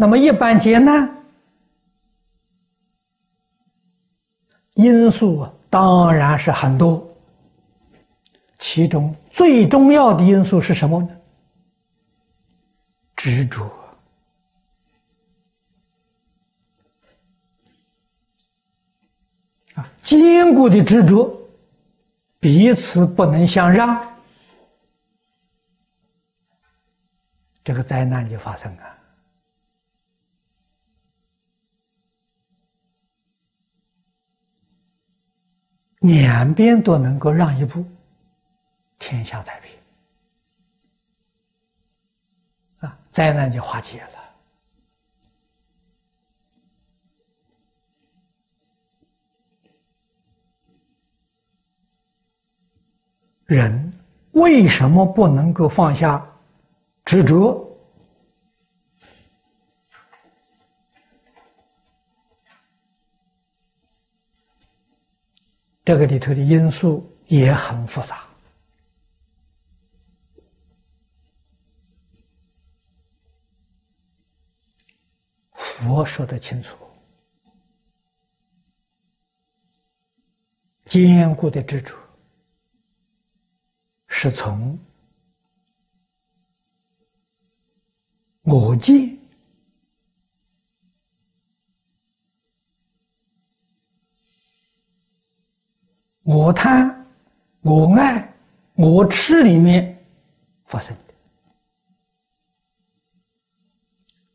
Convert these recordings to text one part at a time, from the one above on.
那么一般劫难因素啊，当然是很多，其中最重要的因素是什么呢？执着啊，坚固的执着，彼此不能相让，这个灾难就发生了。两边都能够让一步，天下太平啊，灾难就化解了。人为什么不能够放下执着？这个里头的因素也很复杂。佛说的清楚，坚固的执着是从我见。我贪，我爱，我痴里面发生的。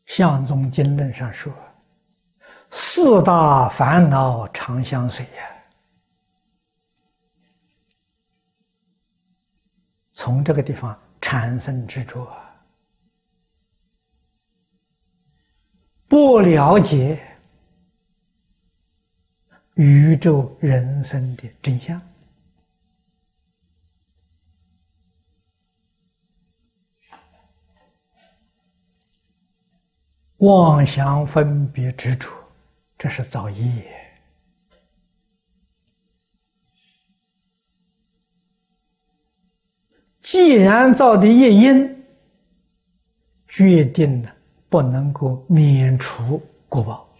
相宗经论上说：“四大烦恼常相随呀。”从这个地方产生执着，不了解。宇宙人生的真相，妄想分别执着，这是造业。既然造的业因，决定了不能够免除果报。